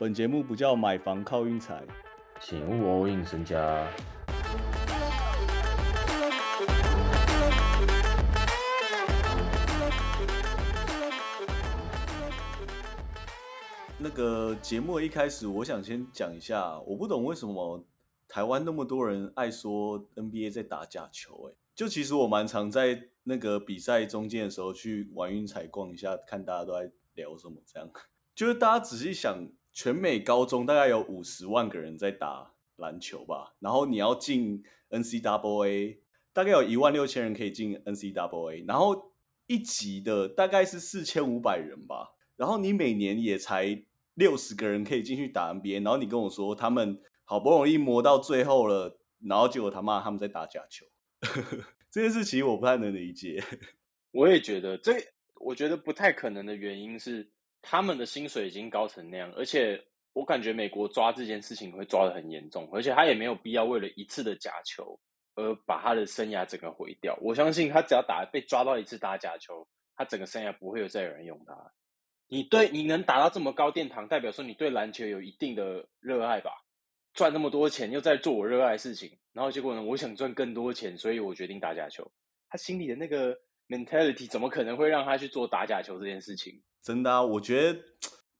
本节目不叫买房靠运财，请勿 all in 身家。那个节目一开始，我想先讲一下，我不懂为什么台湾那么多人爱说 NBA 在打假球、欸，就其实我蛮常在那个比赛中间的时候去玩运彩逛一下，看大家都在聊什么，这样。就是大家仔细想，全美高中大概有五十万个人在打篮球吧，然后你要进 NCAA，大概有一万六千人可以进 NCAA，然后一级的大概是四千五百人吧，然后你每年也才六十个人可以进去打 NBA，然后你跟我说他们好不容易磨到最后了，然后结果他妈他们在打假球，这件事其实我不太能理解。我也觉得这，我觉得不太可能的原因是他们的薪水已经高成那样，而且我感觉美国抓这件事情会抓得很严重，而且他也没有必要为了一次的假球而把他的生涯整个毁掉。我相信他只要打被抓到一次打假球，他整个生涯不会有再有人用他。你对你能打到这么高殿堂，代表说你对篮球有一定的热爱吧？赚那么多钱，又在做我热爱的事情，然后结果呢？我想赚更多钱，所以我决定打假球。他心里的那个 mentality 怎么可能会让他去做打假球这件事情？真的啊，我觉得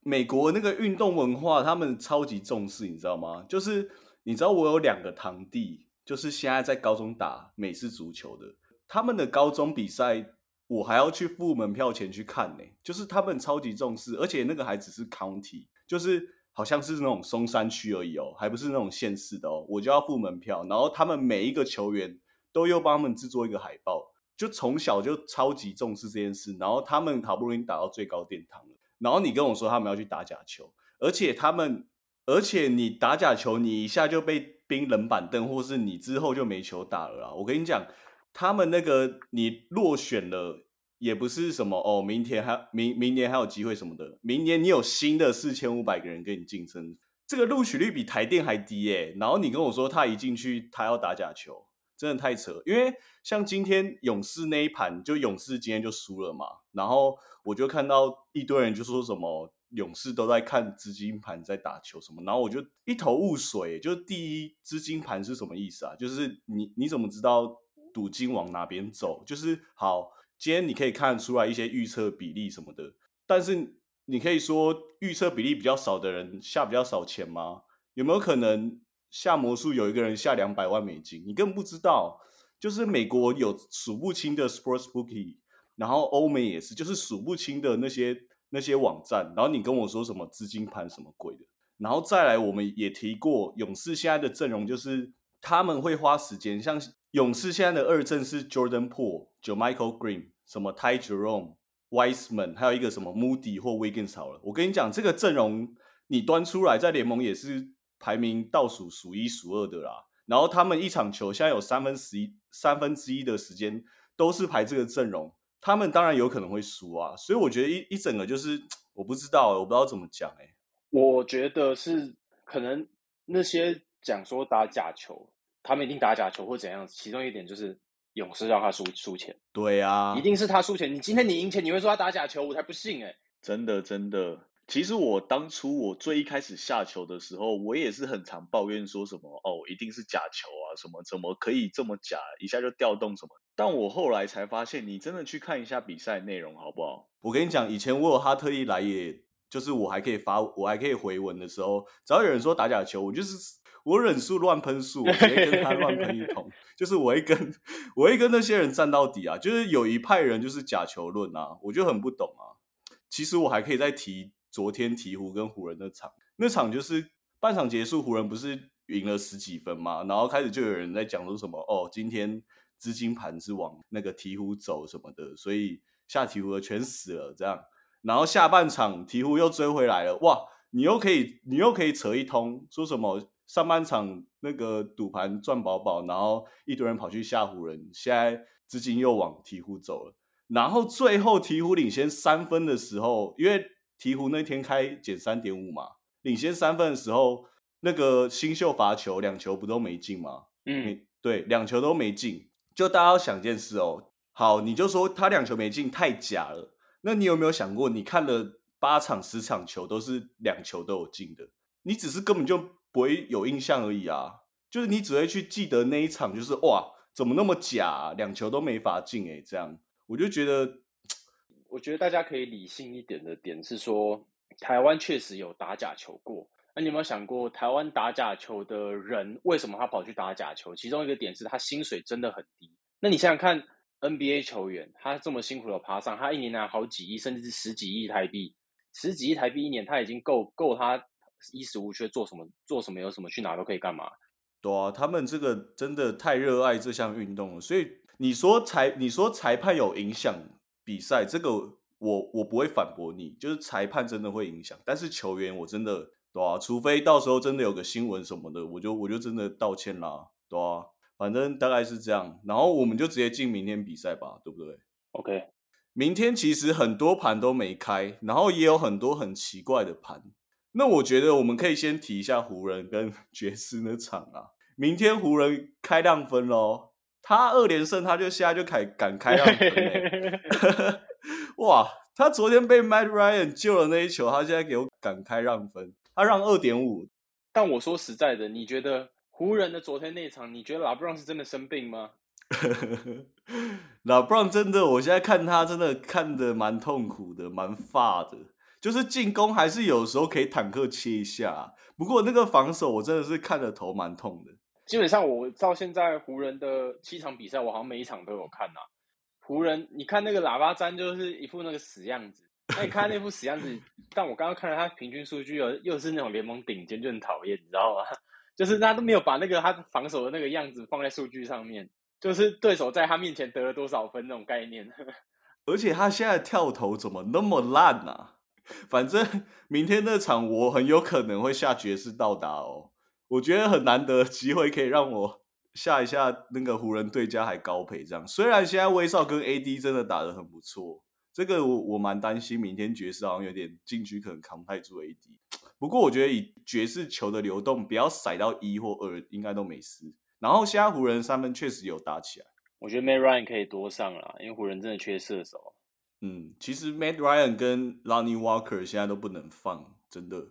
美国那个运动文化，他们超级重视，你知道吗？就是你知道我有两个堂弟，就是现在在高中打美式足球的，他们的高中比赛，我还要去付门票钱去看呢、就是他们超级重视，而且那个还只是 county，就是好像是那种松山区而已哦，还不是那种县市的哦，我就要付门票，然后他们每一个球员都又帮他们制作一个海报。就从小就超级重视这件事，然后他们好不容易打到最高殿堂了，然后你跟我说他们要去打假球，而且他们，而且你打假球，你一下就被冰冷板凳，或是你之后就没球打了啦。我跟你讲，他们那个你落选了，也不是什么哦，明天还明明年还有机会什么的，明年你有新的四千五百个人跟你竞争，这个录取率比台电还低耶、然后你跟我说他一进去他要打假球。真的太扯，因为像今天勇士那一盘，就勇士今天就输了嘛，然后我就看到一堆人就说什么勇士都在看资金盘在打球什么，然后我就一头雾水，就是第一资金盘是什么意思啊？就是你你怎么知道赌金往哪边走？就是好，今天你可以看出来一些预测比例什么的，但是你可以说预测比例比较少的人下比较少钱吗？有没有可能？下魔术有一个人下两百万美金，你根本不知道。就是美国有数不清的 sports bookie，然后欧美也是，就是数不清的那些那些网站。然后你跟我说什么资金盘什么鬼的，然后再来我们也提过，勇士现在的阵容就是他们会花时间，像勇士现在的二阵是 Jordan Poole、Jermichael Green、什么 Ty Jerome、Wiseman，还有一个什么 Moody 或 Wiggins 好了。我跟你讲，这个阵容你端出来在联盟也是。排名倒数数一数二的啦，然后他们一场球现在有三分十一三分之一的时间都是排这个阵容，他们当然有可能会输啊，所以我觉得一一整个就是我不知道，我不知道怎么讲哎、我觉得是可能那些讲说打假球，他们一定打假球或怎样，其中一点就是勇士让他输输钱，对啊，一定是他输钱。你今天你赢钱，你会说他打假球，我才不信哎、真的真的。其实我当初我最一开始下球的时候，我也是很常抱怨说什么哦，一定是假球啊，什么怎么可以这么假，一下就调动什么。但我后来才发现，你真的去看一下比赛内容好不好？我跟你讲，以前我有哈特利来也，就是我还可以发，我还可以回文的时候，只要有人说打假球，我就是我忍术乱喷术，我直接跟他乱喷一通，就是我会跟我会跟那些人站到底啊，就是有一派人就是假球论啊，我就很不懂啊。其实我还可以再提。昨天鹈鹕跟湖人那场，那场就是半场结束，湖人不是赢了十几分嘛，然后开始就有人在讲说什么哦，今天资金盘是往那个鹈鹕走什么的，所以下鹈鹕的全死了这样。然后下半场鹈鹕又追回来了，哇，你又可以你又可以扯一通，说什么上半场那个赌盘赚饱饱，然后一堆人跑去下湖人，现在资金又往鹈鹕走了，然后最后鹈鹕领先三分的时候，因为鹈鹕那天开减三点五嘛，领先三分的时候，那个新秀罚球两球不都没进吗？嗯，对，两球都没进。就大家要想件事哦，好，你就说他两球没进太假了。那你有没有想过，你看了八场十场球都是两球都有进的，你只是根本就不会有印象而已啊，就是你只会去记得那一场，就是哇，怎么那么假、啊，两球都没法进诶、这样我就觉得我觉得大家可以理性一点的点是说，台湾确实有打假球过。那你有没有想过，台湾打假球的人为什么他跑去打假球？其中一个点是他薪水真的很低。那你想想看，NBA 球员他这么辛苦的爬上，他一年拿好几亿，甚至是十几亿台币，十几亿台币一年，他已经够够他衣食无缺，做什么做什么有什么去哪都可以干嘛。对啊，他们这个真的太热爱这项运动了，所以你说裁你说裁判有影响比赛，这个我我不会反驳你，就是裁判真的会影响，但是球员我真的对啊，除非到时候真的有个新闻什么的，我就我就真的道歉啦，对啊，反正大概是这样，然后我们就直接进明天比赛吧，对不对？OK，明天其实很多盘都没开，然后也有很多很奇怪的盘。那我觉得我们可以先提一下湖人跟 爵士那场啊。明天湖人开让分喽，他二连胜，他就现在就开敢开让分、欸、哇！他昨天被 Matt Ryan 救了那一球，他现在给我敢开让分，他让二点五。但我说实在的，你觉得湖人的昨天那场，你觉得拉布朗是真的生病吗？老布朗真的，我现在看他真的看的蛮痛苦的，蛮发的。就是进攻还是有时候可以坦克切一下，不过那个防守我真的是看的头蛮痛的。基本上我到现在湖人的七场比赛，我好像每一场都有看呐、湖人，你看那个喇叭詹就是一副那个死样子，那你看那副死样子，但我刚刚看了他平均数据，又又是那种联盟顶尖，就很讨厌，你知道吗？就是他都没有把那个他防守的那个样子放在数据上面，就是对手在他面前得了多少分那种概念。而且他现在跳投怎么那么烂啊？反正明天那场我很有可能会下爵士到达哦。我觉得很难得的机会可以让我下一下那个湖人对家还高赔这样。虽然现在威少跟 AD 真的打得很不错，这个我我蛮担心明天爵士好像有点禁区可能扛不太住 AD。不过我觉得以爵士球的流动，不要塞到一或二，应该都没事。然后现在湖人三分确实有打起来。我觉得 Mad Ryan 可以多上啦，因为湖人真的缺射手。嗯，其实 Matt Ryan 跟 Lonnie Walker 现在都不能放，真的。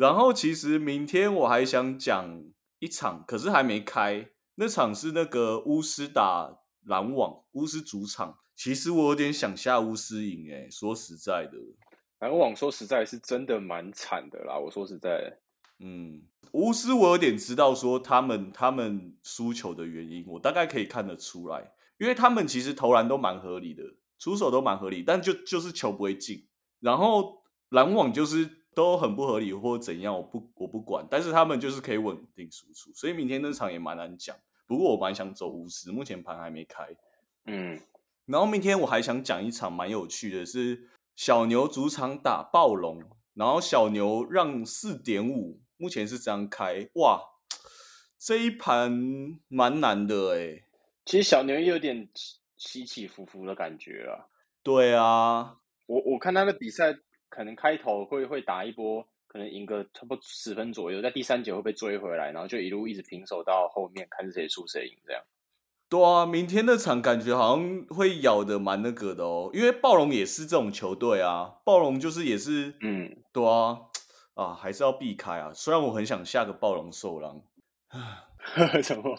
然后其实明天我还想讲一场，可是还没开。那场是那个巫师打篮网，巫师主场。其实我有点想下巫师赢，诶，说实在的，篮网说实在是真的蛮惨的啦。我说实在，嗯，巫师我有点知道说他们他们输球的原因，我大概可以看得出来，因为他们其实投篮都蛮合理的，出手都蛮合理，但就就是球不会进。然后篮网就是都很不合理或怎样，我不我不管，但是他们就是可以稳定输出，所以明天那场也蛮难讲。不过我蛮想走巫师，目前盘还没开。嗯，然后明天我还想讲一场蛮有趣的，是小牛主场打暴龙，然后小牛让四点五，目前是这样开，哇，这一盘蛮难的哎。其实小牛也有点起起伏伏的感觉啊。对啊，我我看他的比赛，可能开头会会打一波，可能赢个差不多十分左右，在第三节会被追回来，然后就一路一直平手到后面，看是谁输谁赢这样。对啊，明天那场感觉好像会咬的蛮那个的哦，因为暴龙也是这种球队啊，暴龙就是也是，嗯，对啊，啊还是要避开啊。虽然我很想下个暴龙受狼，什么？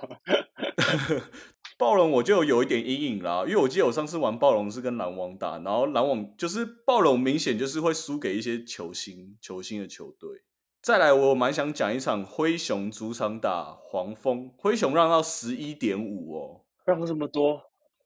暴龙我就有一点阴影啦，因为我记得我上次玩暴龙是跟篮网打，然后篮网就是暴龙明显就是会输给一些球星球星的球队。再来，我蛮想讲一场灰熊主场打黄蜂，灰熊让到十一点五哦。让这么多？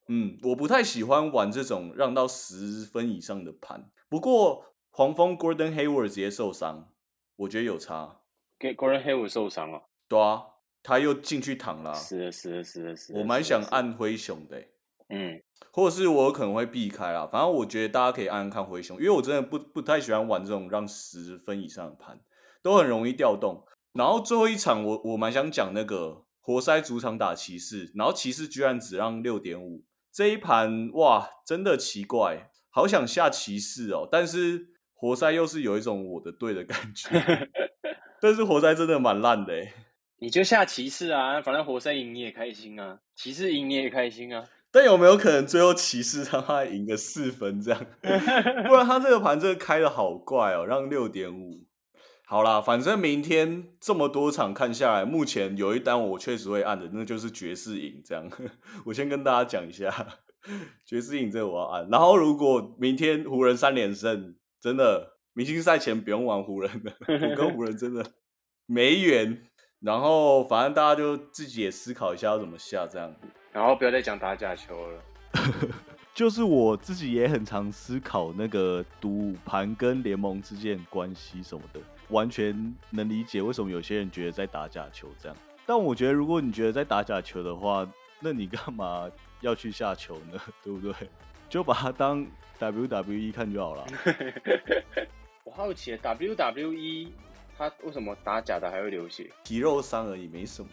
嗯，我不太喜欢玩这种让到十分以上的盘。不过黄蜂 Gordon Hayward 直接受伤，我觉得有差。给 Gordon Hayward 受伤了。对啊，他又进去躺了啊、是的，是的，是的，是的。我蛮想。按灰熊的欸、嗯，或者是我可能会避开啦。反正我觉得大家可以按按看灰熊，因为我真的不不太喜欢玩这种让十分以上的盘，都很容易调动。然后最后一场我我蛮想讲那个活塞主场打骑士，然后骑士居然只让六点五，这一盘哇真的奇怪，好想下骑士哦，但是活塞又是有一种我的队的感觉，但是活塞真的蛮烂的欸你就下骑士啊，反正活塞赢你也开心啊，骑士赢你也开心啊。但有没有可能最后骑士让他赢个四分这样？不然他这个盘真的开的好怪哦，让六点五。好啦，反正明天这么多场看下来，目前有一单我确实会按的，那就是爵士赢这样。我先跟大家讲一下，爵士赢这个我要按。然后如果明天湖人三连胜，真的明星赛前不用玩湖人了，我跟湖人真的没缘。然后反正大家就自己也思考一下要怎么下这样。然后不要再讲打假球了。就是我自己也很常思考那个赌盘跟联盟之间的关系什么的。完全能理解为什么有些人觉得在打假球这样，但我觉得如果你觉得在打假球的话，那你干嘛要去下球呢？对不对？就把它当 WWE 看就好了。我好奇 WWE 他为什么打假的还会流血？皮肉伤而已，没什么。